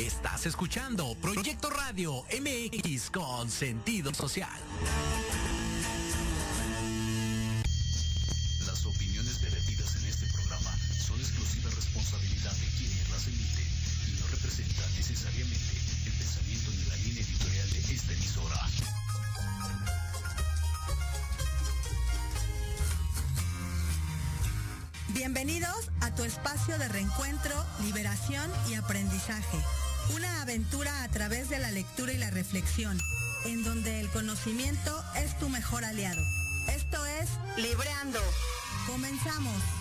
Estás escuchando Proyecto Radio MX con sentido social. Las opiniones vertidas en este programa son exclusiva responsabilidad de quienes las emiten y no representan necesariamente el pensamiento ni la línea editorial de esta emisora. Bienvenidos a tu espacio de reencuentro, liberación y aprendizaje. Una aventura a través de la lectura y la reflexión, en donde el conocimiento es tu mejor aliado. Esto es Libreando. Comenzamos.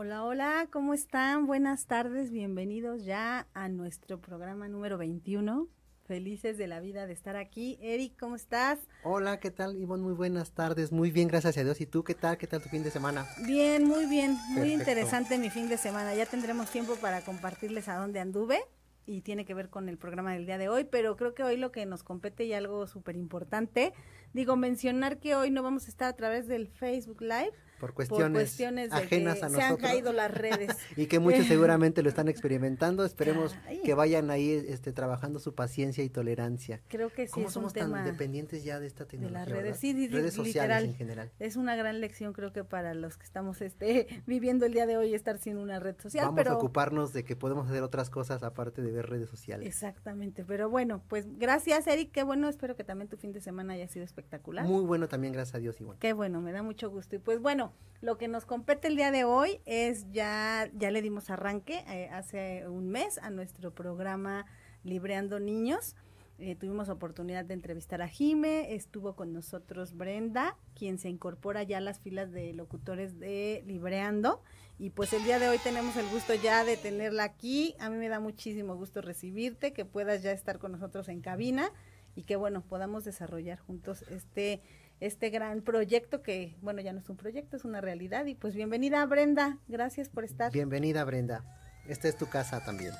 Hola, hola, ¿cómo están? Buenas tardes, bienvenidos ya a nuestro programa número 21. Felices de la vida de estar aquí. Eric, ¿cómo estás? Hola, ¿qué tal, Ivonne? Muy buenas tardes. Muy bien, gracias a Dios. ¿Y tú qué tal? ¿Qué tal tu fin de semana? Bien, muy bien. Muy Perfecto. interesante mi fin de semana. Ya tendremos tiempo para compartirles a dónde anduve y tiene que ver con el programa del día de hoy, pero creo que hoy lo que nos compete y algo súper importante, digo, mencionar que hoy no vamos a estar a través del Facebook Live Por por cuestiones, de ajenas que a se nosotros. han caído las redes. y que muchos seguramente lo están experimentando. Esperemos que vayan ahí este, trabajando su paciencia y tolerancia. Creo que sí ¿Cómo es un somos tan dependientes ya de esta de tecnología? las redes. Sí, sociales literal. en general. Es una gran lección creo que para los que estamos este viviendo el día de hoy estar sin una red social, Vamos pero a ocuparnos de que podemos hacer otras cosas aparte de ver redes sociales. exactamente, pero bueno, pues gracias Eric, qué bueno, espero que también tu fin de semana haya sido espectacular. Muy bueno también, gracias a Dios, Ivonne. Qué bueno, me da mucho gusto. Y pues bueno, lo que nos compete el día de hoy es ya, ya le dimos arranque eh, hace un mes a nuestro programa Libreando Niños. Eh, tuvimos oportunidad de entrevistar a Jime, estuvo con nosotros Brenda, quien se incorpora ya a las filas de locutores de Libreando. Y pues el día de hoy tenemos el gusto ya de tenerla aquí. A mí me da muchísimo gusto recibirte, que puedas ya estar con nosotros en cabina y que bueno, podamos desarrollar juntos este este gran proyecto que, bueno, ya no es un proyecto, es una realidad. Y pues bienvenida Brenda, gracias por estar. Bienvenida, Brenda. Esta es tu casa también.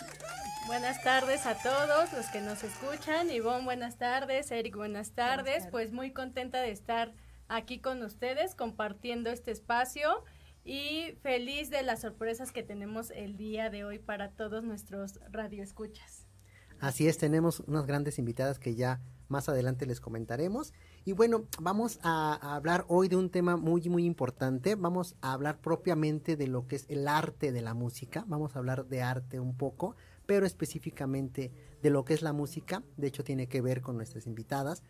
Buenas tardes a todos los que nos escuchan. Ivonne, buenas tardes. Eric, buenas tardes. tardes. Pues muy contenta de estar aquí con ustedes compartiendo este espacio y feliz de las sorpresas que tenemos el día de hoy para todos nuestros radioescuchas. Así es, tenemos unas grandes invitadas que ya más adelante les comentaremos. Y bueno, vamos a, hablar hoy de un tema muy, muy importante. Vamos a hablar propiamente de lo que es el arte de la música. Vamos a hablar de arte un poco, pero específicamente de lo que es la música. De hecho, tiene que ver con nuestras invitadas.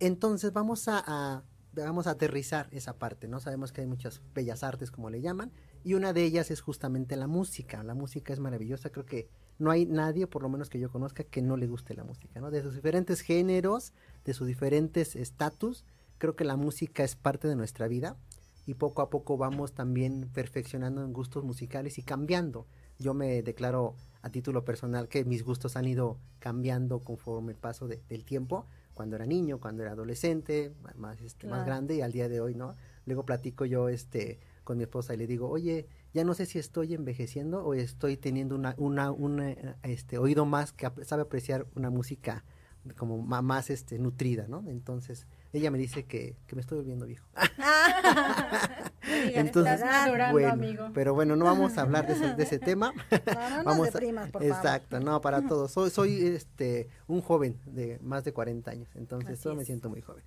Entonces, vamos a, a- vamos a aterrizar esa parte, ¿no? Sabemos que hay muchas bellas artes, como le llaman, y una de ellas es justamente la música. La música es maravillosa, creo que no hay nadie, por lo menos que yo conozca, que no le guste la música, ¿no? De sus diferentes géneros, de sus diferentes estatus, creo que la música es parte de nuestra vida y poco a poco vamos también perfeccionando en gustos musicales y cambiando. Yo me declaro a título personal que mis gustos han ido cambiando conforme el paso de- del tiempo, cuando era niño, cuando era adolescente, más, este, más grande y al día de hoy, ¿no? Luego platico yo este, con mi esposa y le digo, oye, ya no sé si estoy envejeciendo o estoy teniendo una, una, una, este, oído más que sabe apreciar una música como más este, nutrida, ¿no? Entonces, ella me dice que, que me estoy volviendo viejo. Entonces, bueno, amigo. pero bueno, no vamos a hablar de ese, de ese tema. No, no nos Vamos a- deprimas, por favor. Exacto, no, para todos. Soy, soy este, un joven de más de 40 años, entonces Así yo me siento muy joven.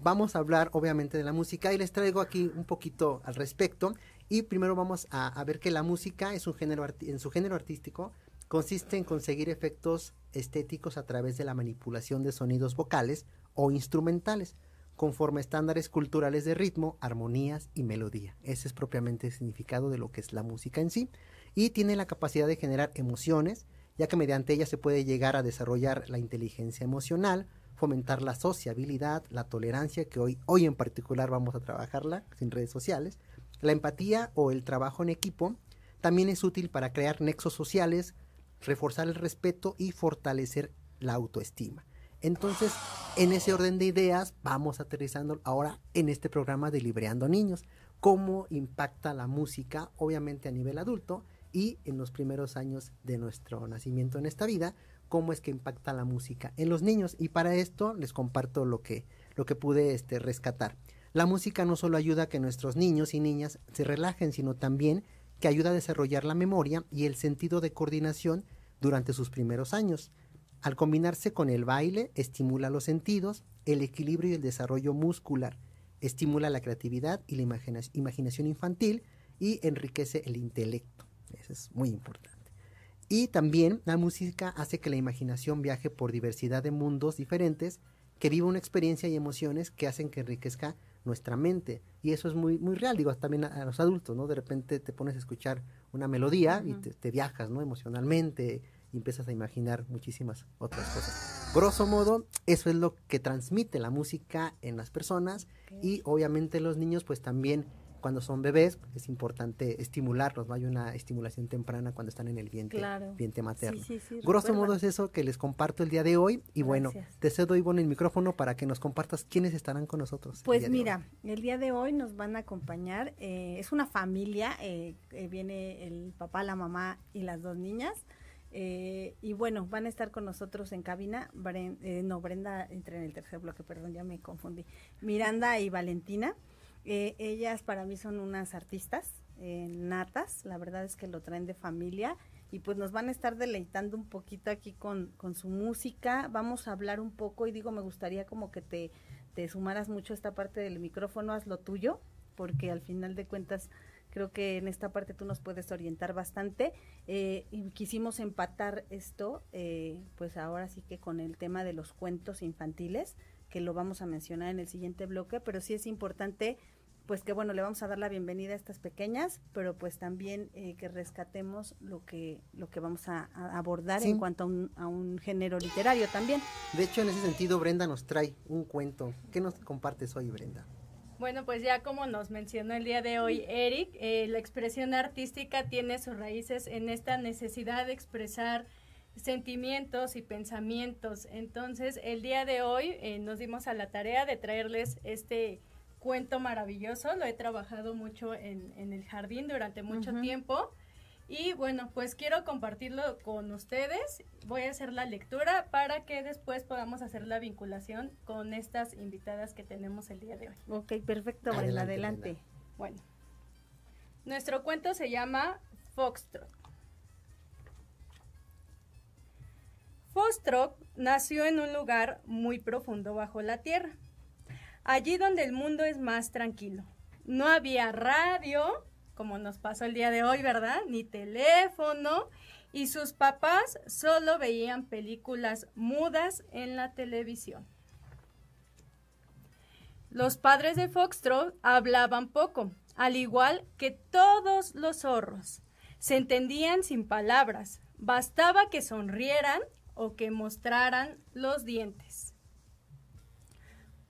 Vamos a hablar obviamente de la música y les traigo aquí un poquito al respecto. Y primero vamos a, a ver que la música es un género en su género artístico consiste en conseguir efectos estéticos a través de la manipulación de sonidos vocales o instrumentales, conforme estándares culturales de ritmo, armonías y melodía. Ese es propiamente el significado de lo que es la música en sí. Y tiene la capacidad de generar emociones, ya que mediante ella se puede llegar a desarrollar la inteligencia emocional, fomentar la sociabilidad, la tolerancia, que hoy, hoy en particular vamos a trabajarla sin redes sociales, la empatía o el trabajo en equipo, también es útil para crear nexos sociales, reforzar el respeto y fortalecer la autoestima. Entonces, en ese orden de ideas, vamos aterrizando ahora en este programa de Libreando Niños. cómo impacta la música, obviamente a nivel adulto, y en los primeros años de nuestro nacimiento en esta vida, cómo es que impacta la música en los niños. Y para esto les comparto lo que, lo que pude este, rescatar. La música no solo ayuda a que nuestros niños y niñas se relajen, sino también que ayuda a desarrollar la memoria y el sentido de coordinación durante sus primeros años. Al combinarse con el baile, estimula los sentidos, el equilibrio y el desarrollo muscular, estimula la creatividad y la imaginación infantil y enriquece el intelecto. Eso es muy importante. Y también la música hace que la imaginación viaje por diversidad de mundos diferentes, que viva una experiencia y emociones que hacen que enriquezca nuestra mente. Y eso es muy, muy real, digo, también a, los adultos, ¿no? De repente te pones a escuchar una melodía y te, viajas, ¿no? Emocionalmente y empiezas a imaginar muchísimas otras cosas. Grosso modo, eso es lo que transmite la música en las personas y obviamente los niños pues también cuando son bebés es importante estimularlos, ¿no? Hay una estimulación temprana cuando están en el vientre, vientre materno. Grosso modo es eso que les comparto el día de hoy y bueno, te cedo Ivonne el micrófono para que nos compartas quiénes estarán con nosotros. Pues mira, el día de hoy nos van a acompañar, eh, es una familia, eh, eh, viene el papá, la mamá y las dos niñas. Y bueno, van a estar con nosotros en cabina, no, Brenda, entré en el tercer bloque, perdón, ya me confundí. Miranda y Valentina. Eh, ellas para mí son unas artistas eh, natas, la verdad es que lo traen de familia y pues nos van a estar deleitando un poquito aquí con, con su música. Vamos a hablar un poco y digo, me gustaría como que te, te sumaras mucho a esta parte del micrófono, haz lo tuyo, porque al final de cuentas creo que en esta parte tú nos puedes orientar bastante. Eh, y quisimos empatar esto, eh, pues ahora sí que con el tema de los cuentos infantiles, que lo vamos a mencionar en el siguiente bloque, pero sí es importante pues que bueno, le vamos a dar la bienvenida a estas pequeñas, pero pues también eh, que rescatemos lo que, lo que vamos a, abordar en cuanto a un, a un, género literario también. De hecho, en ese sentido, Brenda nos trae un cuento. ¿Qué nos compartes hoy, Brenda? Bueno, pues ya como nos mencionó el día de hoy Eric, eh, la expresión artística tiene sus raíces en esta necesidad de expresar sentimientos y pensamientos. Entonces, el día de hoy eh, nos dimos a la tarea de traerles este cuento maravilloso, lo he trabajado mucho en, en el jardín durante mucho tiempo. Y bueno, pues quiero compartirlo con ustedes. Voy a hacer la lectura para que después podamos hacer la vinculación con estas invitadas que tenemos el día de hoy. Ok, perfecto, adelante. adelante. Bueno, nuestro cuento se llama Foxtrot. Foxtrot nació en un lugar muy profundo bajo la tierra allí donde el mundo es más tranquilo. No había radio, como nos pasó el día de hoy, ¿verdad? Ni teléfono. Y sus papás solo veían películas mudas en la televisión. Los padres de Foxtrot hablaban poco, al igual que todos los zorros. Se entendían sin palabras, bastaba que sonrieran o que mostraran los dientes.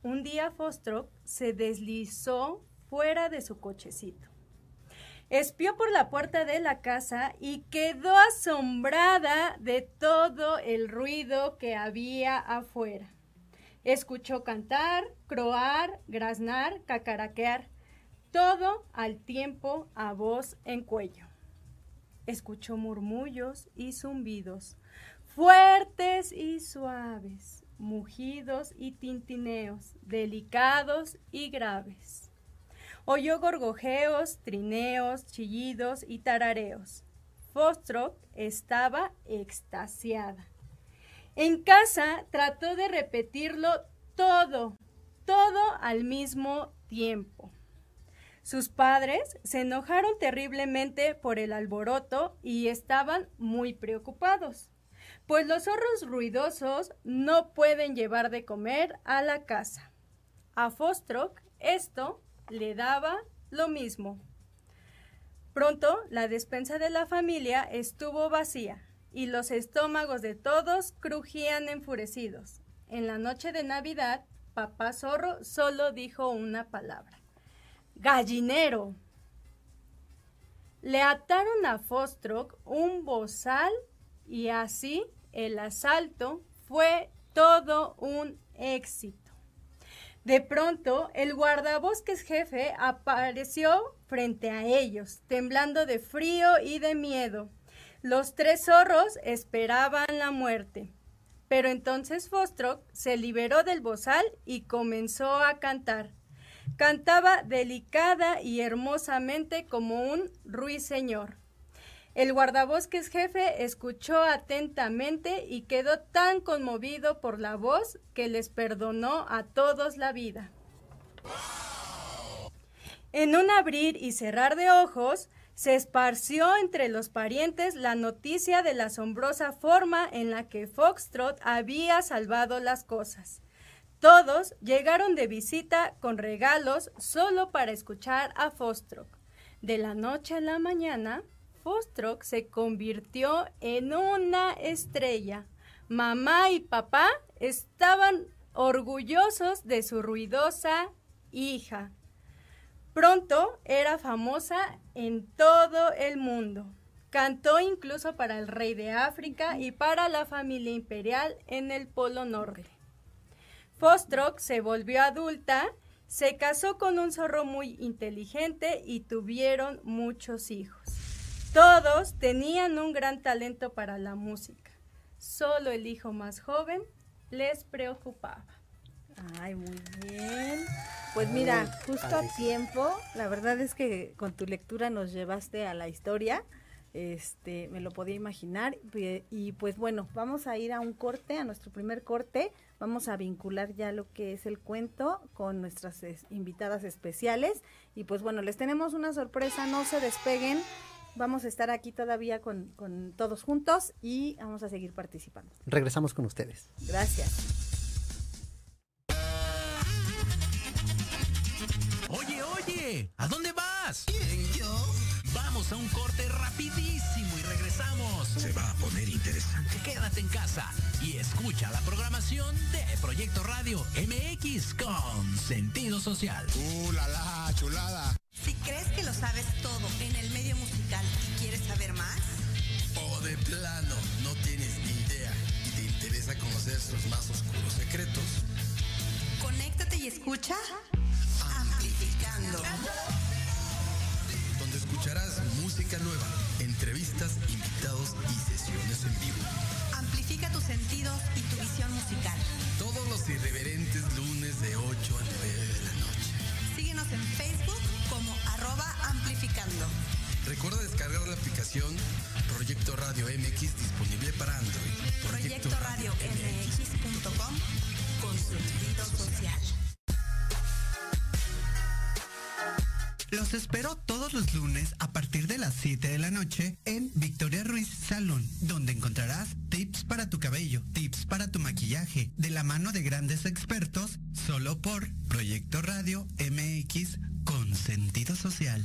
Un día Fostrop se deslizó fuera de su cochecito. Espió por la puerta de la casa y quedó asombrada de todo el ruido que había afuera. Escuchó cantar, croar, graznar, cacaraquear, todo al tiempo a voz en cuello. Escuchó murmullos y zumbidos, fuertes y suaves, mugidos y tintineos, delicados y graves. Oyó gorgojeos, trineos, chillidos y tarareos. Fostrop estaba extasiada. En casa trató de repetirlo todo, todo al mismo tiempo. Sus padres se enojaron terriblemente por el alboroto y estaban muy preocupados pues los zorros ruidosos no pueden llevar de comer a la casa. A Fostrock esto le daba lo mismo. Pronto la despensa de la familia estuvo vacía y los estómagos de todos crujían enfurecidos. En la noche de Navidad, papá zorro solo dijo una palabra. Gallinero. Le ataron a Fostrock un bozal y así el asalto fue todo un éxito. De pronto, el guardabosques jefe apareció frente a ellos, temblando de frío y de miedo. Los tres zorros esperaban la muerte. Pero entonces Fostrock se liberó del bozal y comenzó a cantar. Cantaba delicada y hermosamente como un ruiseñor. El guardabosques jefe escuchó atentamente y quedó tan conmovido por la voz que les perdonó a todos la vida. En un abrir y cerrar de ojos, se esparció entre los parientes la noticia de la asombrosa forma en la que Foxtrot había salvado las cosas. Todos llegaron de visita con regalos solo para escuchar a Fostrock. De la noche a la mañana, Fostrock se convirtió en una estrella. Mamá y papá estaban orgullosos de su ruidosa hija. Pronto era famosa en todo el mundo. Cantó incluso para el rey de África y para la familia imperial en el Polo Norte. Fostrock se volvió adulta, se casó con un zorro muy inteligente y tuvieron muchos hijos. Todos tenían un gran talento para la música. Solo el hijo más joven les preocupaba. Ay, muy bien. Pues mira, justo a tiempo, la verdad es que con tu lectura nos llevaste a la historia. Este, me lo podía imaginar y pues bueno, vamos a ir a un corte, a nuestro primer corte. Vamos a vincular ya lo que es el cuento con nuestras invitadas especiales y pues bueno, les tenemos una sorpresa, no se despeguen. Vamos a estar aquí todavía con, con todos juntos y vamos a seguir participando. Regresamos con ustedes. Gracias. Oye, oye, ¿a dónde vas? yo? Vamos a un corte rapidísimo y regresamos. Se va a poner interesante. Quédate en casa y escucha la programación de Proyecto Radio MX con sentido social. ¡Uh, la, la chulada! Si crees que lo sabes todo en el medio musical saber más, O de plano, no tienes ni idea y te interesa conocer sus más oscuros secretos. conéctate y escucha Amplificando. Donde escucharás música nueva, entrevistas, invitados y sesiones en vivo. Amplifica tus sentidos y tu visión musical. Todos los irreverentes lunes de 8 a 9 de la noche. Síguenos en Facebook como arroba amplificando. Recuerda descargar la aplicación Proyecto Radio MX disponible para Android. Proyecto Radio MX.com con sentido social. Los espero todos los lunes a partir de las 7 de la noche en Victoria Ruiz Salón, donde encontrarás tips para tu cabello, tips para tu maquillaje, de la mano de grandes expertos, solo por Proyecto Radio MX con sentido social.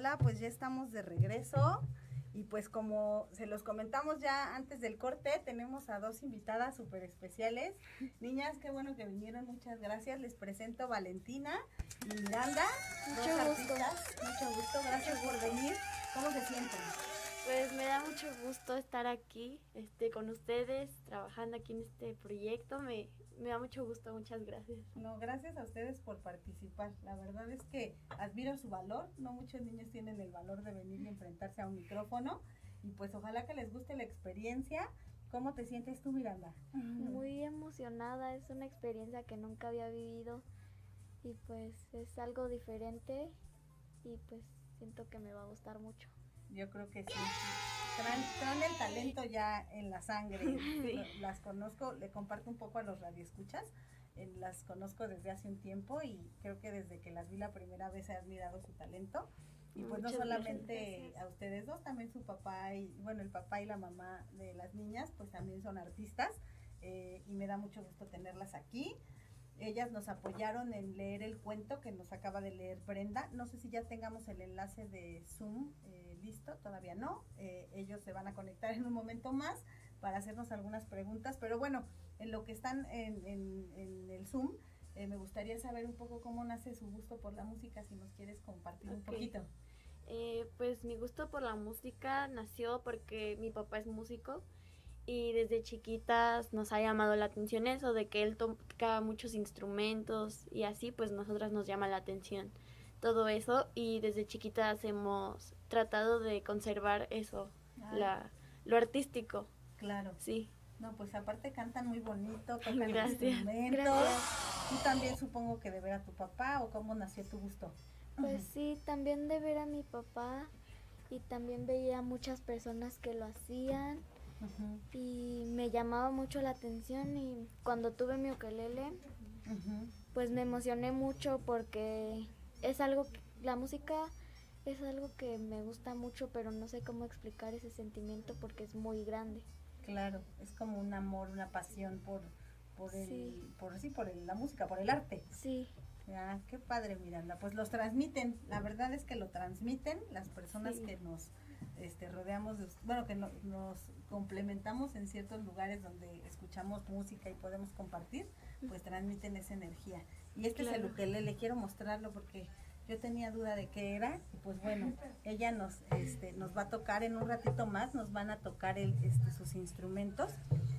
Hola, pues ya estamos de regreso y pues como se los comentamos ya antes del corte, tenemos a dos invitadas súper especiales. Niñas, qué bueno que vinieron, muchas gracias. Les presento Valentina y Miranda, Mucho dos gusto. artistas. Mucho gusto, gracias por venir. ¿Cómo se sienten? Pues me da mucho gusto estar aquí este, con ustedes, trabajando aquí en este proyecto. Me, me da mucho gusto, muchas gracias. No, gracias a ustedes por participar. La verdad es que admiro su valor. No muchos niños tienen el valor de venir y enfrentarse a un micrófono. Y pues ojalá que les guste la experiencia. ¿Cómo te sientes tú, Miranda? Muy emocionada, es una experiencia que nunca había vivido y pues es algo diferente y pues siento que me va a gustar mucho. Yo creo que sí. Traen, el talento ya en la sangre. Las conozco, le comparto un poco a los radioescuchas. Eh, las conozco desde hace un tiempo y creo que desde que las vi la primera vez he admirado su talento. Y pues no solamente a ustedes dos, también su papá y, bueno, el papá y la mamá de las niñas, pues también son artistas eh, y me da mucho gusto tenerlas aquí. Ellas nos apoyaron en leer el cuento que nos acaba de leer Brenda. No sé si ya tengamos el enlace de Zoom eh, listo, todavía no. Eh, ellos se van a conectar en un momento más para hacernos algunas preguntas, pero bueno, en lo que están en, en, el Zoom, me gustaría saber un poco cómo nace su gusto por la música, si nos quieres compartir un poquito. Eh, pues mi gusto por la música nació porque mi papá es músico y desde chiquitas nos ha llamado la atención eso de que él toca muchos instrumentos y así pues nosotras nos llama la atención todo eso y desde chiquitas hemos tratado de conservar eso, la, lo artístico. Claro. Sí. No, pues aparte cantan muy bonito, tocan instrumentos. Tú también supongo que de ver a tu papá o cómo nació tu gusto. Pues sí, también de ver a mi papá y también veía muchas personas que lo hacían y me llamaba mucho la atención y cuando tuve mi ukelele pues me emocioné mucho porque es algo que, la música es algo que me gusta mucho pero no sé cómo explicar ese sentimiento porque es muy grande. Claro, es como un amor, una pasión por por el, por sí, por la música, por el arte. Sí. Ya, qué padre Miranda. Pues los transmiten, la verdad es que lo transmiten las personas que nos este, rodeamos, bueno, que nos complementamos en ciertos lugares donde escuchamos música y podemos compartir, pues transmiten esa energía. Y este es el ukelele, quiero mostrarlo porque yo tenía duda de qué era y pues bueno, ella nos, este, nos va a tocar en un ratito más, nos van a tocar el, este, sus instrumentos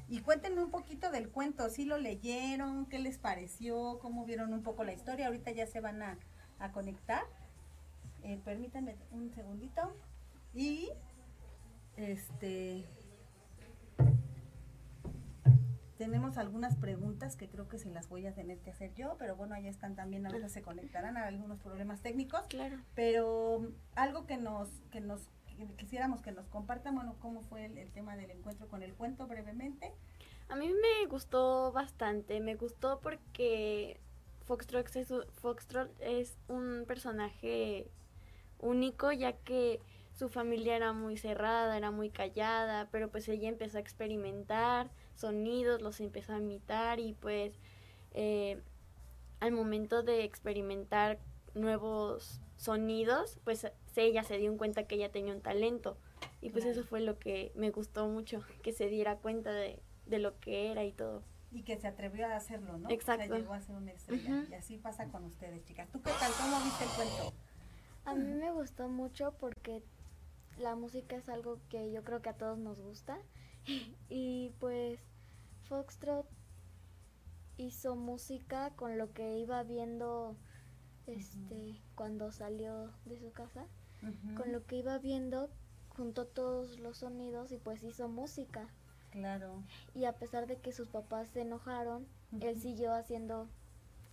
y cuéntenme un poquito del cuento, si lo leyeron, qué les pareció, cómo vieron un poco la historia, ahorita ya se van a, conectar. Eh, permítanme un segundito. Y este tenemos algunas preguntas que creo que se las voy a tener que hacer yo, pero bueno, ahí están también, ahorita se conectarán a algunos problemas técnicos. Claro. Pero algo que nos, que nos quisiéramos que nos compartan, bueno, cómo fue el, tema del encuentro con el cuento brevemente. A mí me gustó bastante, me gustó porque Foxtrot es, Foxtrot es un personaje único ya que su familia era muy cerrada, era muy callada, pero pues ella empezó a experimentar sonidos, los empezó a imitar y pues eh, al momento de experimentar nuevos sonidos, pues ella se dio cuenta que ella tenía un talento. Y pues eso fue lo que me gustó mucho, que se diera cuenta de, lo que era y todo. Y que se atrevió a hacerlo, ¿no? Exacto. llegó a ser una estrella. Y así pasa con ustedes, chicas. ¿Tú qué tal? ¿Cómo viste el cuento? A mí me gustó mucho porque la música es algo que yo creo que a todos nos gusta. y pues Foxtrot hizo música con lo que iba viendo este cuando salió de su casa. Con lo que iba viendo juntó todos los sonidos y pues hizo música. Claro. Y a pesar de que sus papás se enojaron él siguió haciendo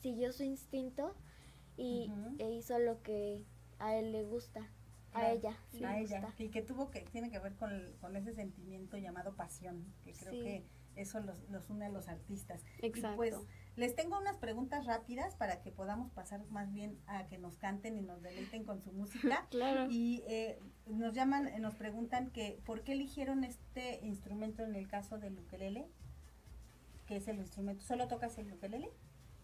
siguió su instinto y e hizo lo que a él le gusta a ella a ella y que tuvo que tiene que ver con, con ese sentimiento llamado pasión que creo que eso los, los, une a los artistas Exacto. pues les tengo unas preguntas rápidas para que podamos pasar más bien a que nos canten y nos deleiten con su música. claro. Y eh, nos llaman, nos preguntan que por qué eligieron este instrumento en el caso del ukelele, que es el instrumento. ¿Solo tocas el ukelele?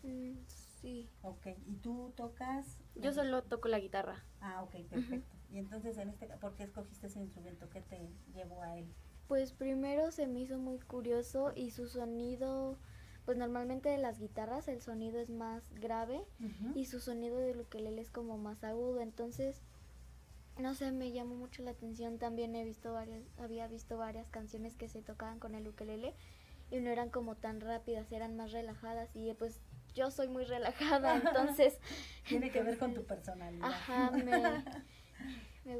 Mm, sí. Ok. ¿Y tú tocas? Yo solo toco la guitarra. Ah, ok, perfecto. Y entonces, en este, ¿por qué escogiste ese instrumento? ¿Qué te llevó a él? Pues primero se me hizo muy curioso y su sonido pues normalmente de las guitarras el sonido es más grave y su sonido de ukelele es como más agudo, entonces no sé, me llamó mucho la atención. También he visto varias, había visto varias canciones que se tocaban con el ukelele y no eran como tan rápidas, eran más relajadas y pues yo soy muy relajada, entonces... Tiene que ver con tu personalidad. Ajá, me,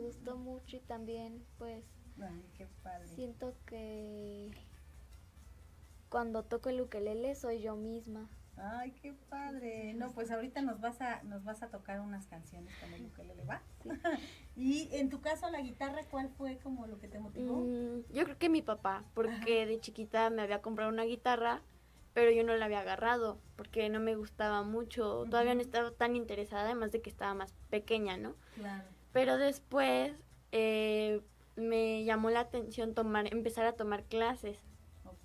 gustó mucho y también pues... qué padre. Siento que cuando toco el ukelele soy yo misma. Ay, qué padre. No, pues ahorita nos vas a nos vas a tocar unas canciones con el ukelele, ¿va? y en tu caso la guitarra, ¿cuál fue como lo que te motivó? Mm, yo creo que mi papá, porque de chiquita me había comprado una guitarra, pero yo no la había agarrado porque no me gustaba mucho, todavía no estaba tan interesada, además de que estaba más pequeña, ¿no? Claro. Pero después eh, me llamó la atención tomar, empezar a tomar clases.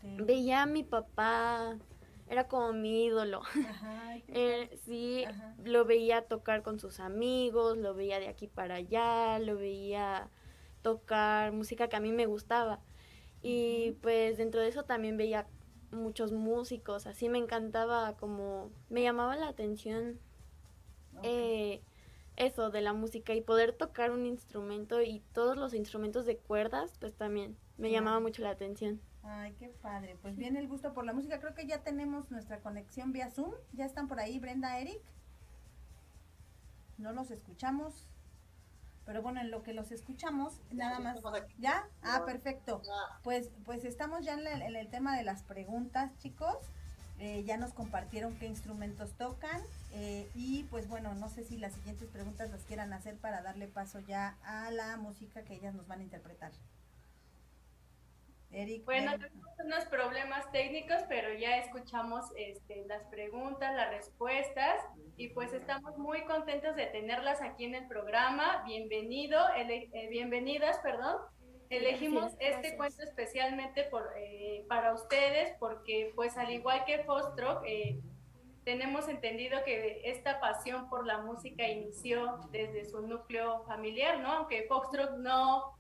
Veía a mi papá era como mi ídolo. Eh, sí, lo veía tocar con sus amigos, lo veía de aquí para allá, lo veía tocar música que a mí me gustaba. Y pues dentro de eso también veía muchos músicos, así me encantaba como, me llamaba la atención eh, eso de la música y poder tocar un instrumento y todos los instrumentos de cuerdas, pues también me llamaba mucho la atención. Ay, qué padre. Pues viene el gusto por la música. Creo que ya tenemos nuestra conexión vía Zoom. Ya están por ahí Brenda, Eric. No los escuchamos. Pero bueno, en lo que los escuchamos, nada más. ¿Ya? Ah, perfecto. Pues, pues estamos ya en, el tema de las preguntas, chicos. Eh, ya nos compartieron qué instrumentos tocan. Eh, y pues bueno, no sé si las siguientes preguntas las quieran hacer para darle paso ya a la música que ellas nos van a interpretar. Bueno, tenemos unos problemas técnicos, pero ya escuchamos este, las preguntas, las respuestas y pues estamos muy contentos de tenerlas aquí en el programa. Bienvenido, eh, bienvenidas, perdón. Elegimos este cuento especialmente por, eh, para ustedes porque pues al igual que Fostro, eh, tenemos entendido que esta pasión por la música inició desde su núcleo familiar, ¿no? Aunque Foxtrot no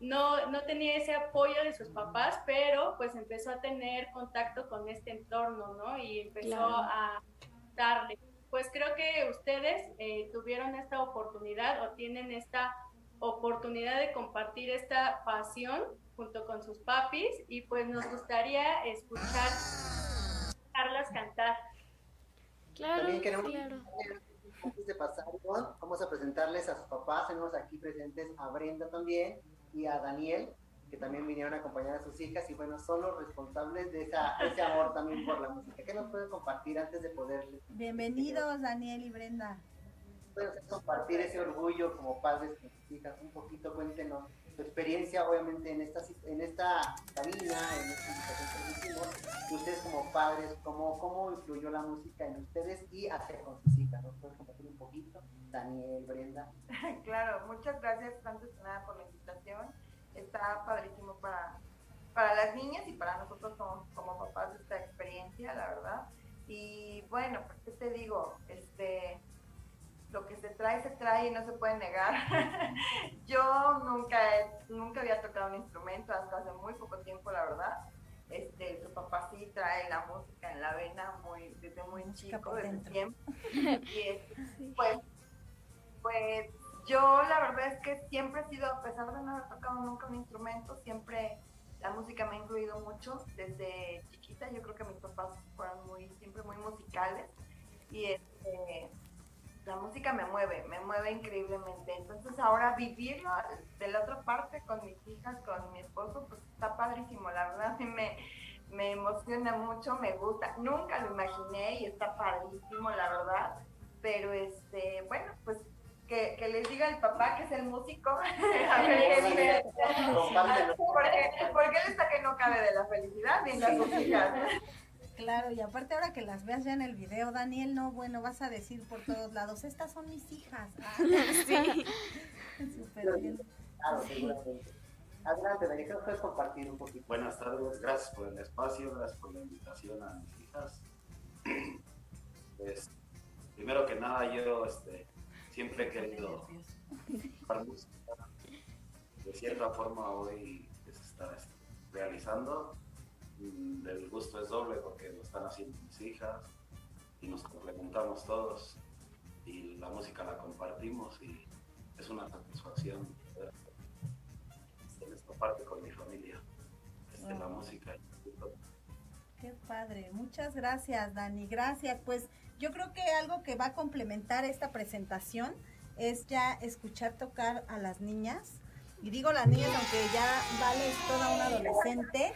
no, no tenía ese apoyo de sus papás, pero pues empezó a tener contacto con este entorno, ¿no? Y empezó a darle. Pues creo que ustedes eh, tuvieron esta oportunidad o tienen esta oportunidad de compartir esta pasión junto con sus papis y pues nos gustaría escuchar Carlas cantar. Claro, claro. Antes de pasar, vamos a presentarles a sus papás. Tenemos aquí presentes a Brenda también, y a Daniel, que también vinieron a acompañar a sus hijas y bueno, son los responsables de esa, ese amor también por la música. ¿Qué nos pueden compartir antes de poder... Bienvenidos Daniel y Brenda. Compartir ese orgullo como padres con sus hijas, un poquito cuéntenos su experiencia obviamente en esta, en esta cabina, en esta invitación que ustedes como padres, cómo, cómo influyó la música en ustedes y hacer con sus hijas, ¿nos pueden compartir un poquito? Daniel, Brenda. claro, muchas gracias antes de nada por la invitación. Está padrísimo para, para las niñas y para nosotros como, como papás esta experiencia, la verdad. Y bueno, pues qué te digo, este lo que se trae, se trae y no se puede negar. Yo nunca, nunca había tocado un instrumento hasta hace muy poco tiempo, la verdad. Este, su papá sí trae la música en la vena muy, desde muy chico, desde tiempo. Y pues pues yo la verdad es que siempre he sido, a pesar de no haber tocado nunca un instrumento, siempre la música me ha incluido mucho desde chiquita. Yo creo que mis papás fueron muy, siempre muy musicales y este, la música me mueve, me mueve increíblemente. Entonces ahora vivirlo de la otra parte con mis hijas, con mi esposo, pues está padrísimo. La verdad a mí me, me emociona mucho, me gusta. Nunca lo imaginé y está padrísimo, la verdad. Pero este, bueno, pues que, que, les diga el papá que es el músico, a ver qué porque, porque él está que no cabe de la felicidad ni las hijas. Claro, y aparte ahora que las veas ya en el video, Daniel, no, bueno, vas a decir por todos lados, estas son mis hijas. Ah, sí. Súper bien. Claro, seguramente. Adelante, Daniel, puedes compartir un poquito? Buenas tardes, gracias por el espacio, gracias por la invitación a mis hijas. Pues, primero que nada, yo este, siempre he querido De cierta forma hoy se está este, realizando. El gusto es doble porque lo están haciendo mis hijas y nos complementamos todos y la música la compartimos y es una satisfacción en esta parte con mi familia, este, la Oh. música. Qué padre, muchas gracias Dani, gracias. Pues yo creo que algo que va a complementar esta presentación es ya escuchar tocar a las niñas. Y digo las niñas, aunque ya Vale es toda una adolescente,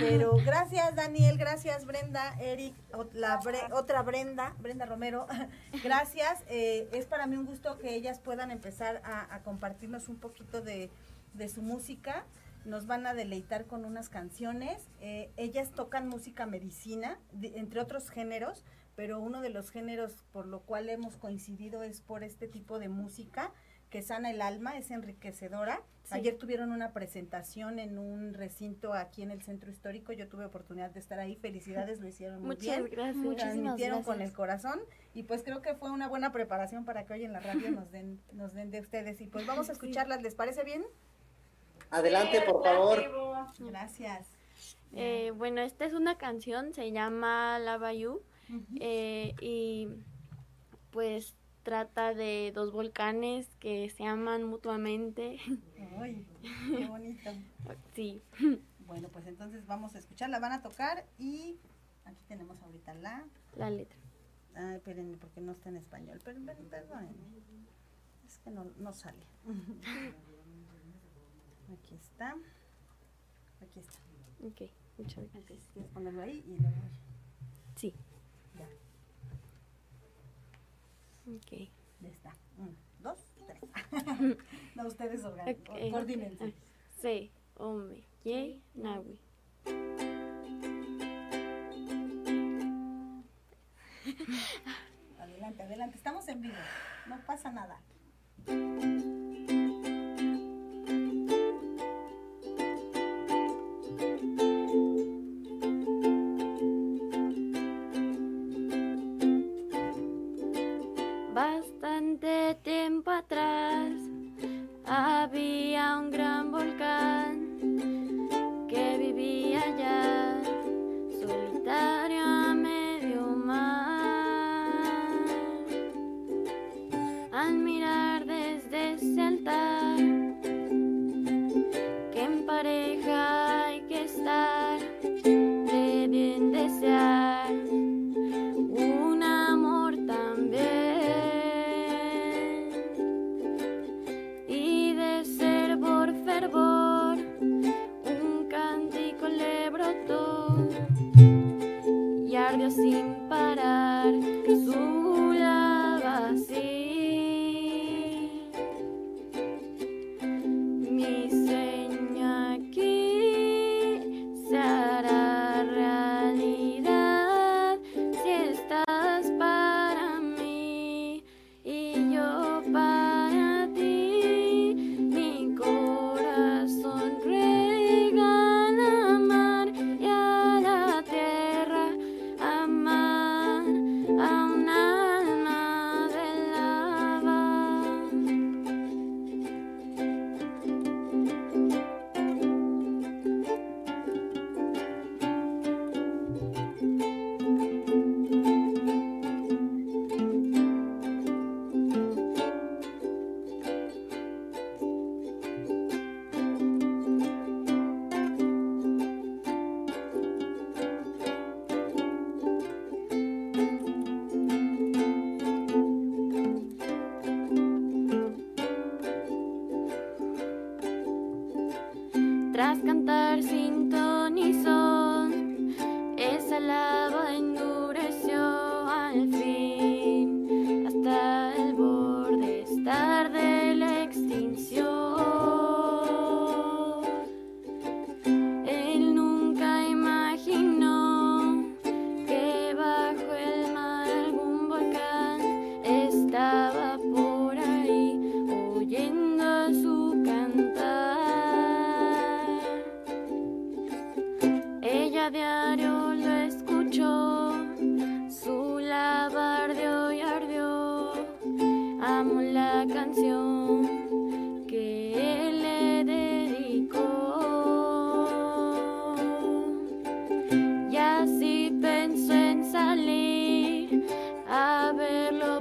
pero gracias Daniel, gracias Brenda, Eric, la Bre- otra Brenda, Brenda Romero, gracias. Eh, es para mí un gusto que ellas puedan empezar a, compartirnos un poquito de, de su música nos van a deleitar con unas canciones. Eh, ellas tocan música medicina, entre otros géneros, pero uno de los géneros por lo cual hemos coincidido es por este tipo de música que sana el alma, es enriquecedora. Sí. Ayer tuvieron una presentación en un recinto aquí en el centro histórico, yo tuve oportunidad de estar ahí, felicidades, lo hicieron muy Muchas bien. gracias. Muchísimas Transmitieron con gracias. el corazón y pues creo que fue una buena preparación para que hoy en la radio nos den, nos den de ustedes. Y pues vamos a escucharlas, ¿les parece bien? Adelante, por favor. Gracias. Eh, bueno, esta es una canción, se llama Lava You eh, y pues trata de dos volcanes que se aman mutuamente. Ay, qué bonito. Sí. Bueno, pues entonces vamos a escucharla, van a tocar y aquí tenemos ahorita la... La letra. Ah, espérenme porque no está en español, pero per- perdónenme. Es que no, no sale. Aquí está. Aquí está. Ok, muchas gracias. ¿Quieres ponerlo ahí y luego... Sí. Ya, Ok. ya está. Uno, dos, tres. no, ustedes organ- Ok. coordínense. Sí, hombre, yay, nawi. Adelante, adelante. Estamos en vivo. No pasa nada.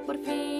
por fin.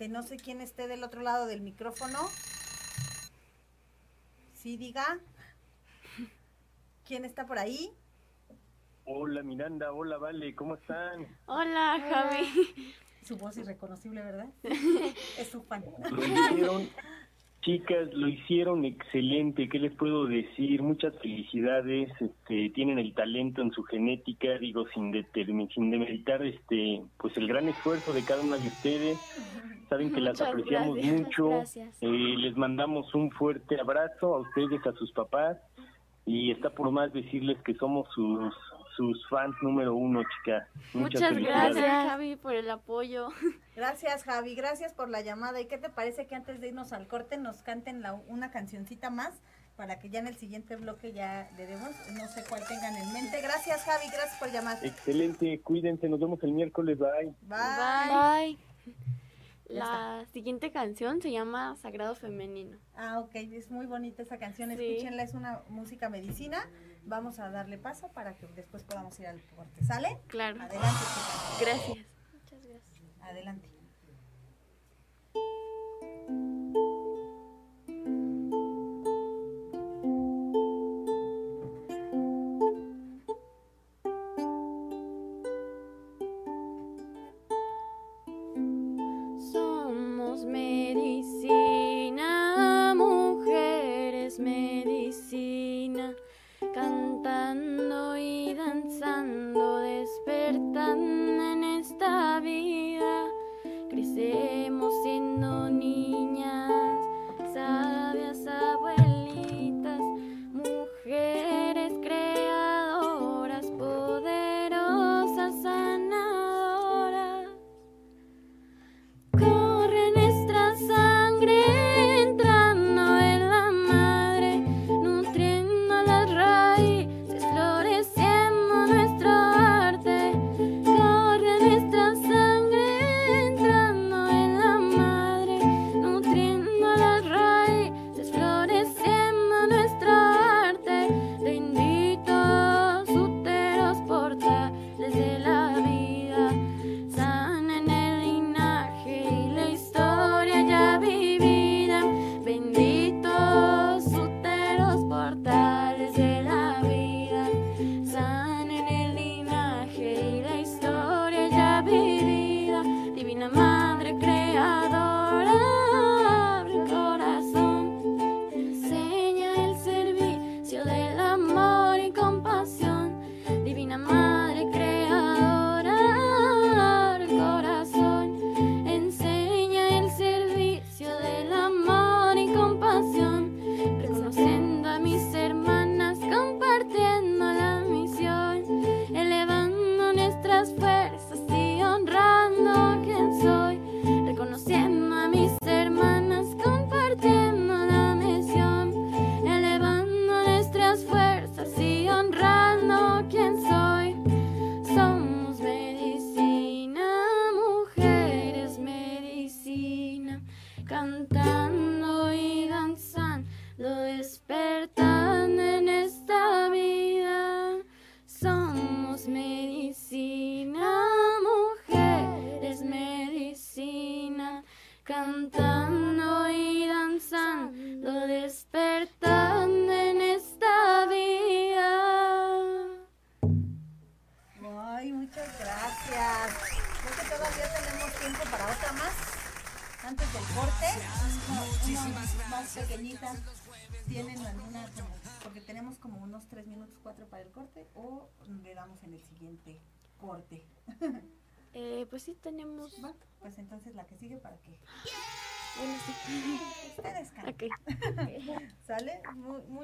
Este, no sé quién esté del otro lado del micrófono. Sí, diga. ¿Quién está por ahí? Hola Miranda, hola Vale, ¿cómo están? Hola, Javi. Su voz irreconocible, ¿verdad? es su fan. Lo hicieron, chicas, lo hicieron excelente, ¿qué les puedo decir? Muchas felicidades, este, tienen el talento en su genética, digo, sin, determin- sin demeritar este, pues el gran esfuerzo de cada una de ustedes. Saben que las apreciamos gracias, mucho. gracias. Eh, les mandamos un fuerte abrazo a ustedes, a sus papás. Y está por más decirles que somos sus, sus fans número uno, chicas. Muchas, gracias, Javi, por el apoyo. Gracias, Javi. Gracias por la llamada. ¿Y qué te parece que antes de irnos al corte nos canten la, una cancioncita más para que ya en el siguiente bloque ya le demos? No sé cuál tengan en mente. Gracias, Javi. Gracias por llamar. Excelente, cuídense, nos vemos el miércoles, bye. Bye. Bye. La siguiente canción se llama Sagrado Femenino. Ah, ok. Es muy bonita esa canción. Sí. Escúchenla. Es una música medicina. Vamos a darle paso para que después podamos ir al corte. ¿Sale? Claro. Adelante, chicas. Gracias. Muchas gracias. Adelante.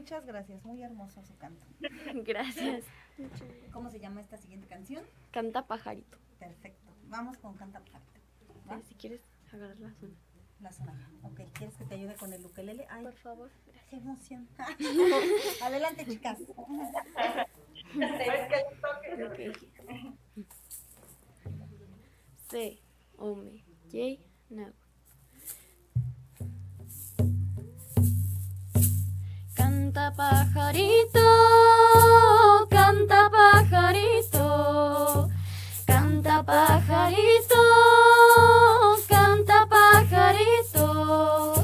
Muchas gracias, muy hermoso su canto. Gracias. ¿Cómo se llama esta siguiente canción? Canta Pajarito. Perfecto. Vamos con Canta Pajarito. si quieres agarrar la zona. La zona. Ok, ¿quieres que te ayude con el ukelele? Ay, por favor. Qué emoción. Adelante, chicas. okay. C, Ome, J, No. Canta pajarito, canta pajarito, canta pajarito, canta pajarito,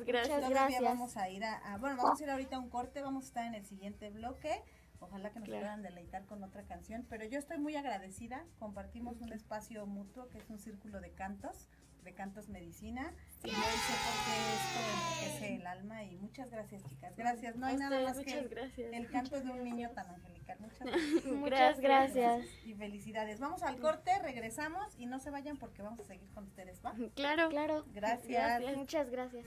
Muchas gracias. Todavía gracias. vamos a ir a, a- bueno, vamos a ir ahorita a un corte, vamos a estar en el siguiente bloque. Ojalá que nos Claro. puedan deleitar con otra canción, pero yo estoy muy agradecida. Compartimos un espacio mutuo que es un círculo de cantos, de cantos medicina. Y hoy sé por qué esto enriquece el alma y muchas gracias, chicas. Gracias. No hay nada más que muchas gracias. el canto de un niño tan angelical. Muchas gracias. Muchas gracias. Y felicidades. Vamos al corte, regresamos y no se vayan porque vamos a seguir con ustedes, ¿va? Claro. Claro. Gracias. Muchas gracias.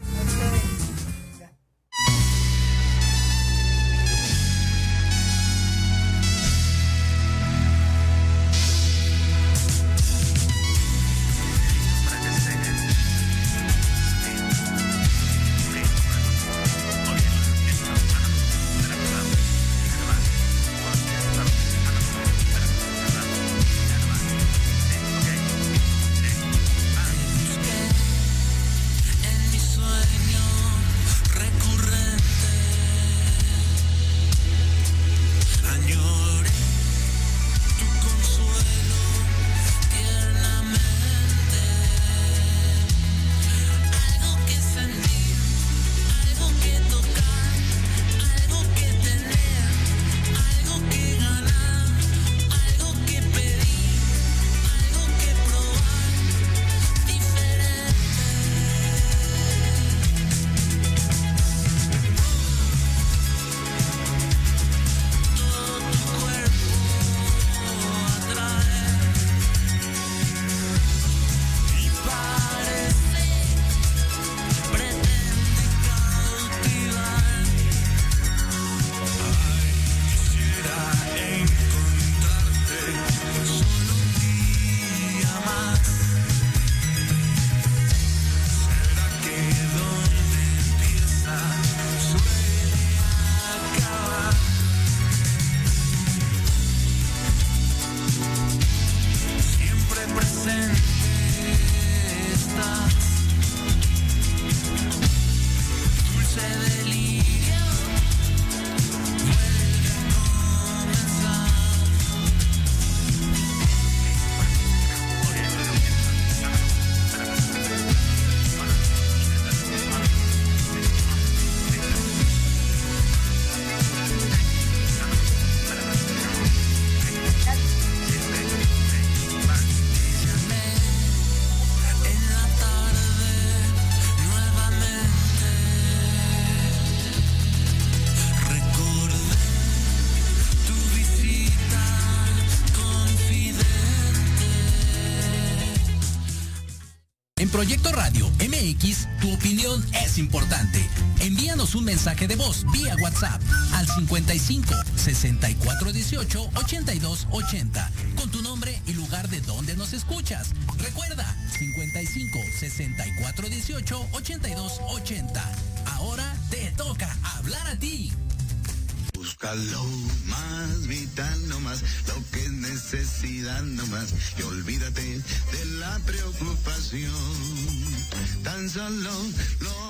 55 64 18 82 80 con tu nombre y lugar de donde nos escuchas. Recuerda 55 64 18 82 80. Ahora te toca hablar a ti. Busca lo más vital, no más lo que es necesidad, no más. Y olvídate de la preocupación. Tan solo lo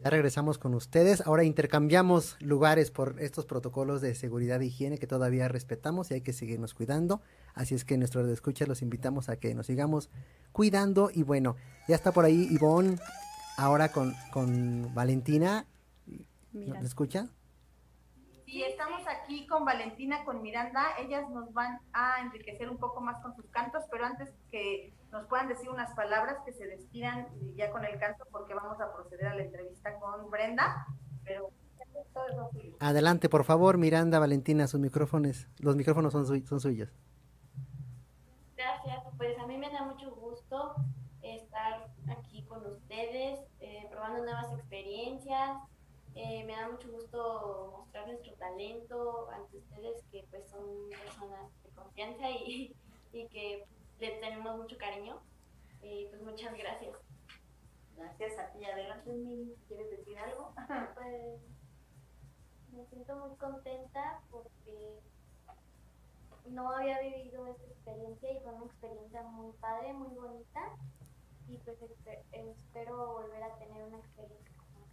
Ya regresamos con ustedes. Ahora intercambiamos lugares por estos protocolos de seguridad e higiene que todavía respetamos y hay que seguirnos cuidando. Así es que nuestros escuchas los invitamos a que nos sigamos cuidando. Y bueno, ya está por ahí Ivonne, ahora con, con Valentina. Mira. ¿Nos escucha? Sí, estamos aquí con Valentina, con Miranda. Ellas nos van a enriquecer un poco más con sus cantos, pero antes que nos puedan decir unas palabras que se despidan ya con el canto, porque vamos a proceder a la entrevista con Brenda. Pero todo es suyo. Adelante, por favor, Miranda, Valentina, sus micrófonos, los micrófonos son, suy- son suyos. Gracias, pues a mí me da mucho gusto estar aquí con ustedes, eh, probando nuevas experiencias. Eh, me da mucho gusto mostrar nuestro talento ante ustedes que pues son personas de confianza y, y que le tenemos mucho cariño. Y pues muchas gracias. Gracias a ti. Adelante. ¿Quieres decir algo? Pues me siento muy contenta porque no había vivido esta experiencia y fue una experiencia muy padre, muy bonita y pues espe- espero volver a tener una experiencia como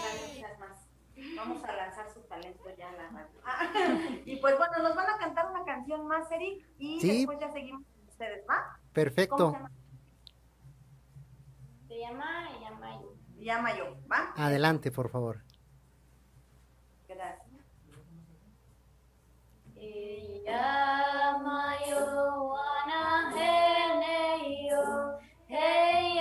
Gracias más. Vamos a lanzar su talento ya a la radio. Ah, y pues bueno, nos van a cantar una canción más, Eric, y después ya seguimos con ustedes, ¿va? Perfecto. Se llama Yamayo. Yamayo, ¿va? Adelante, por favor. Gracias. Yamayo, Wanahene, Hey,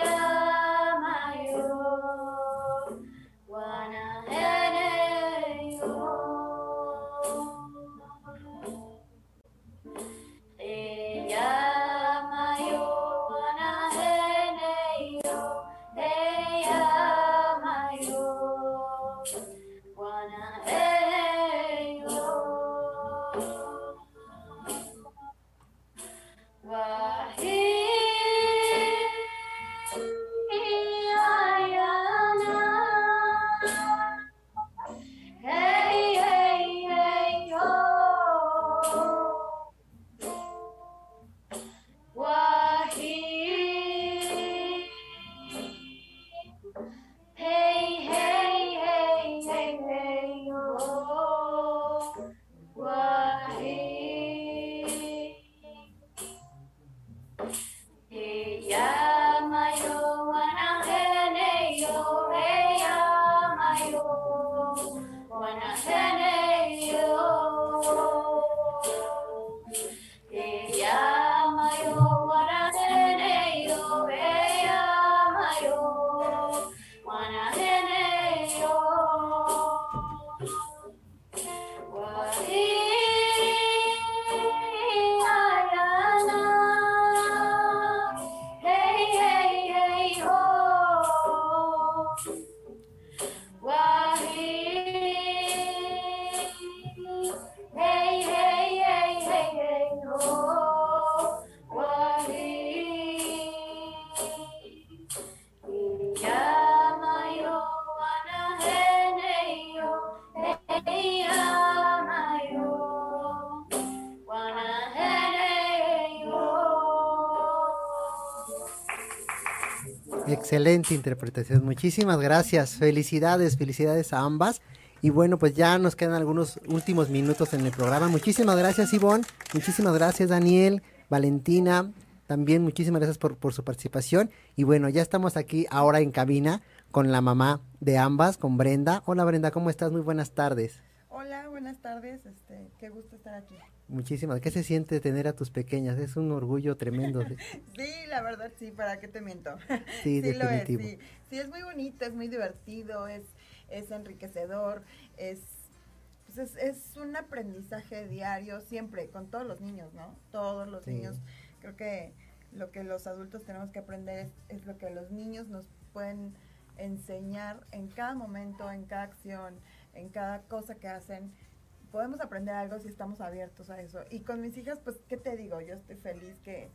Excelente interpretación. Muchísimas gracias. Felicidades, felicidades a ambas. Y bueno, pues ya nos quedan algunos últimos minutos en el programa. Muchísimas gracias, Ivonne. Muchísimas gracias, Daniel, Valentina. También muchísimas gracias por, por su participación. Y bueno, ya estamos aquí ahora en cabina con la mamá de ambas, con Brenda. Hola, Brenda, ¿cómo estás? Muy buenas tardes. Hola, buenas tardes. Este, qué gusto estar aquí. Muchísimas. ¿Qué se siente tener a tus pequeñas? Es un orgullo tremendo. Sí, la verdad sí, ¿para qué te miento? Sí, lo es, definitivo. sí. Sí, es muy bonito, es muy divertido, es, es enriquecedor, es, pues es, es un aprendizaje diario siempre, con todos los niños, ¿no? Todos los Sí. niños. Creo que lo que los adultos tenemos que aprender es, es lo que los niños nos pueden enseñar en cada momento, en cada acción, en cada cosa que hacen. Podemos aprender algo si estamos abiertos a eso. Y con mis hijas, pues, ¿qué te digo? Yo estoy feliz que,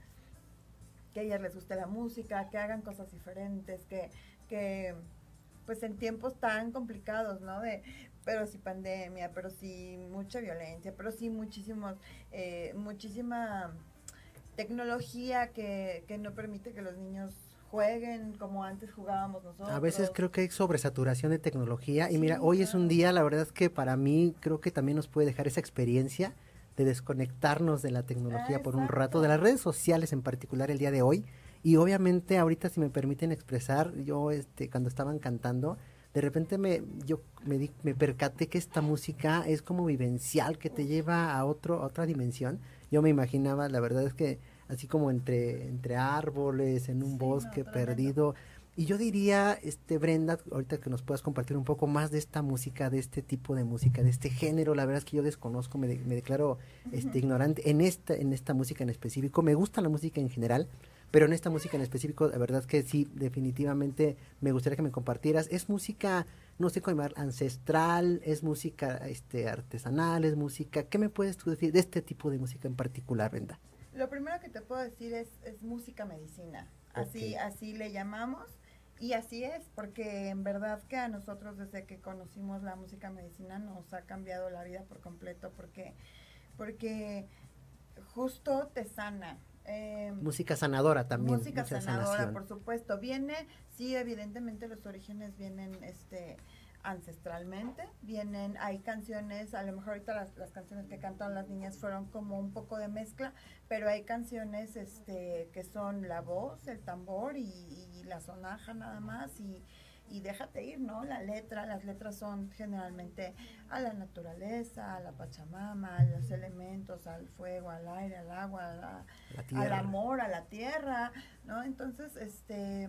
que a ellas les guste la música, que hagan cosas diferentes, que, que pues en tiempos tan complicados, ¿no? De, pero sí pandemia, pero sí mucha violencia, pero sí muchísimos, eh, muchísima tecnología que, que no permite que los niños jueguen como antes jugábamos nosotros. A veces creo que hay sobresaturación de tecnología y mira, Sí, hoy es un día, la verdad es que para mí creo que también nos puede dejar esa experiencia de desconectarnos de la tecnología por un rato, de las redes sociales en particular el día de hoy. Y obviamente ahorita si me permiten expresar, yo este cuando estaban cantando, de repente me yo me di, me percaté que esta música es como vivencial, que te lleva a otro a otra dimensión. Yo me imaginaba, la verdad es que así como entre entre árboles, en un bosque perdido. Y yo diría, este Brenda, ahorita que nos puedas compartir un poco más de esta música, de este tipo de música, de este género, la verdad es que yo desconozco, me, de- me declaro este ignorante en esta en esta música en específico. Me gusta la música en general, pero en esta música en específico, la verdad es que sí, definitivamente me gustaría que me compartieras. Es música, no sé cómo llamar, ancestral, es música este artesanal, es música. ¿Qué me puedes tú decir de este tipo de música en particular, Brenda? Lo primero que te puedo decir es, es música medicina. Así, así le llamamos. Y así es, porque en verdad que a nosotros desde que conocimos la música medicina nos ha cambiado la vida por completo, porque, porque justo te sana. Eh, Música sanadora también. Música sanadora, sanación. por supuesto. Viene, sí, evidentemente los orígenes vienen este ancestralmente, vienen, hay canciones, a lo mejor ahorita las, las canciones que cantan las niñas fueron como un poco de mezcla, pero hay canciones este que son la voz, el tambor y, y la sonaja nada más y, y déjate ir, ¿no? La letra, las letras son generalmente a la naturaleza, a la Pachamama, a los elementos, al fuego, al aire, al agua, a la- La al amor, a la tierra, ¿no? Entonces, este,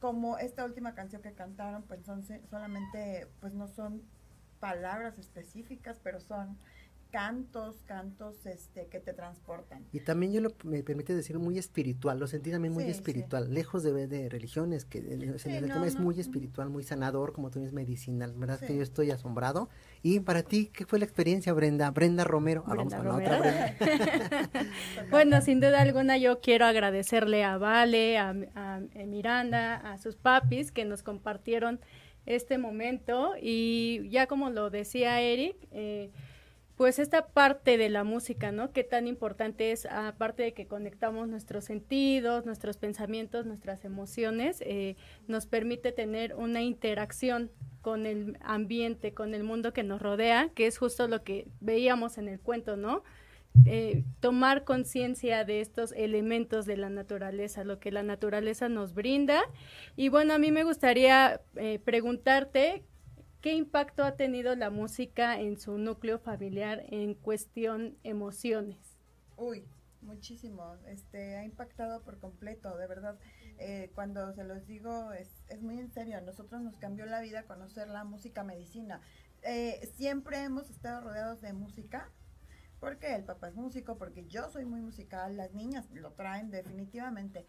como esta última canción que cantaron, pues son solamente, pues no son palabras específicas, pero son cantos, cantos, este, que te transportan. Y también yo lo, me permite decir muy espiritual, lo sentí también muy Sí, espiritual, lejos de ver de religiones, que el, Sí, el no, tema es no, muy ujú. espiritual, muy sanador, como tú dices, medicinal, verdad que Sí. yo estoy asombrado. Y para ti, ¿qué fue la experiencia, Brenda? Brenda Romero. Ah, vamos Brenda con la otra Romero. Brenda. Bueno, sin duda alguna yo quiero agradecerle a Vale, a, a Miranda, a sus papis que nos compartieron este momento y ya como lo decía Eric, eh, pues esta parte de la música, ¿no? Qué tan importante es, aparte de que conectamos nuestros sentidos, nuestros pensamientos, nuestras emociones, eh, nos permite tener una interacción con el ambiente, con el mundo que nos rodea, que es justo lo que veíamos en el cuento, ¿no? eh, tomar conciencia de estos elementos de la naturaleza, lo que la naturaleza nos brinda. Y bueno, a mí me gustaría eh, preguntarte qué impacto ha tenido la música en su núcleo familiar en cuestión emociones. Uy, muchísimo. Este ha impactado por completo, de verdad. Eh, cuando se los digo es, es muy en serio. A nosotros nos cambió la vida conocer la música medicina. Eh, siempre hemos estado rodeados de música. Porque el papá es músico, porque yo soy muy musical, las niñas lo traen definitivamente.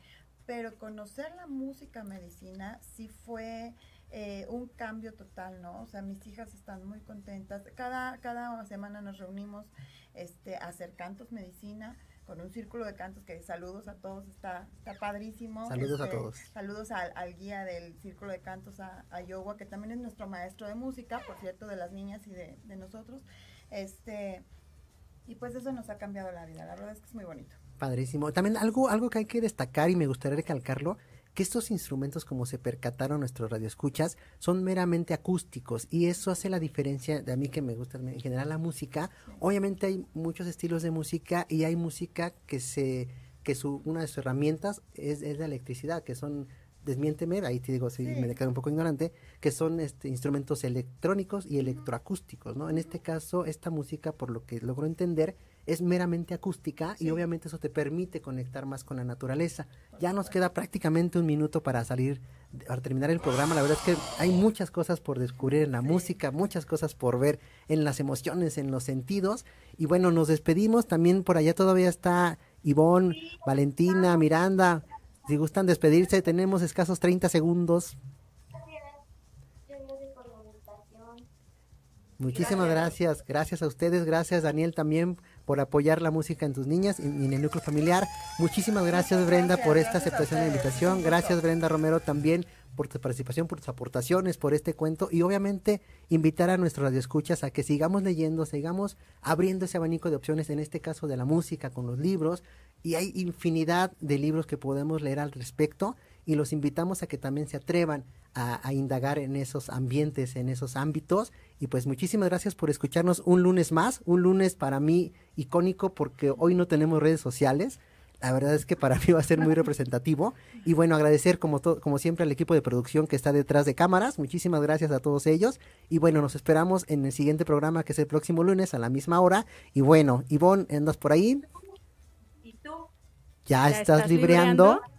Pero conocer la música medicina sí fue eh, un cambio total, ¿no? O sea, mis hijas están muy contentas. Cada, cada semana nos reunimos este, a hacer cantos medicina con un círculo de cantos que saludos a todos, está, está padrísimo. Saludos a Este, todos. Saludos al, al guía del círculo de cantos, a, a Yowa, que también es nuestro maestro de música, por cierto, de las niñas y de, de nosotros. Este, y pues eso nos ha cambiado la vida, la verdad es que es muy bonito. Padrísimo. También algo, algo que hay que destacar y me gustaría recalcarlo, que estos instrumentos, como se percataron nuestros radioescuchas, son meramente acústicos y eso hace la diferencia de a mí que me gusta en general la música. Obviamente hay muchos estilos de música y hay música que se que su una de sus herramientas es, es la electricidad, que son desmiénteme, ahí te digo si Sí. me declaro un poco ignorante, que son este instrumentos electrónicos y electroacústicos, ¿no? En este caso, esta música, por lo que logro entender, es meramente acústica y obviamente eso te permite conectar más con la naturaleza. Ya nos queda prácticamente un minuto para salir, para terminar el programa. La verdad es que hay muchas cosas por descubrir en la música, muchas cosas por ver en las emociones, en los sentidos. Y bueno, nos despedimos. También por allá todavía está Ivonne, Valentina, Miranda. Si gustan despedirse, tenemos escasos 30 segundos. Muchísimas gracias. gracias, a ustedes, gracias Daniel también por apoyar la música en tus niñas y en el núcleo familiar. Muchísimas gracias Brenda por esta aceptación de la invitación, gracias Brenda Romero también por tu participación, por tus aportaciones, por este cuento y obviamente invitar a nuestros radioescuchas a que sigamos leyendo, sigamos abriendo ese abanico de opciones, en este caso de la música con los libros y hay infinidad de libros que podemos leer al respecto y los invitamos a que también se atrevan a, a indagar en esos ambientes, en esos ámbitos. Y pues muchísimas gracias por escucharnos un lunes más, un lunes para mí icónico porque hoy no tenemos redes sociales. La verdad es que para mí va a ser muy representativo. Y bueno, agradecer como, como siempre al equipo de producción que está detrás de cámaras. Muchísimas gracias a todos ellos. Y bueno, nos esperamos en el siguiente programa que es el próximo lunes a la misma hora. Y bueno, Ivonne, ¿andas por ahí? ¿Y tú? ¿Ya, estás, libreando? Muchas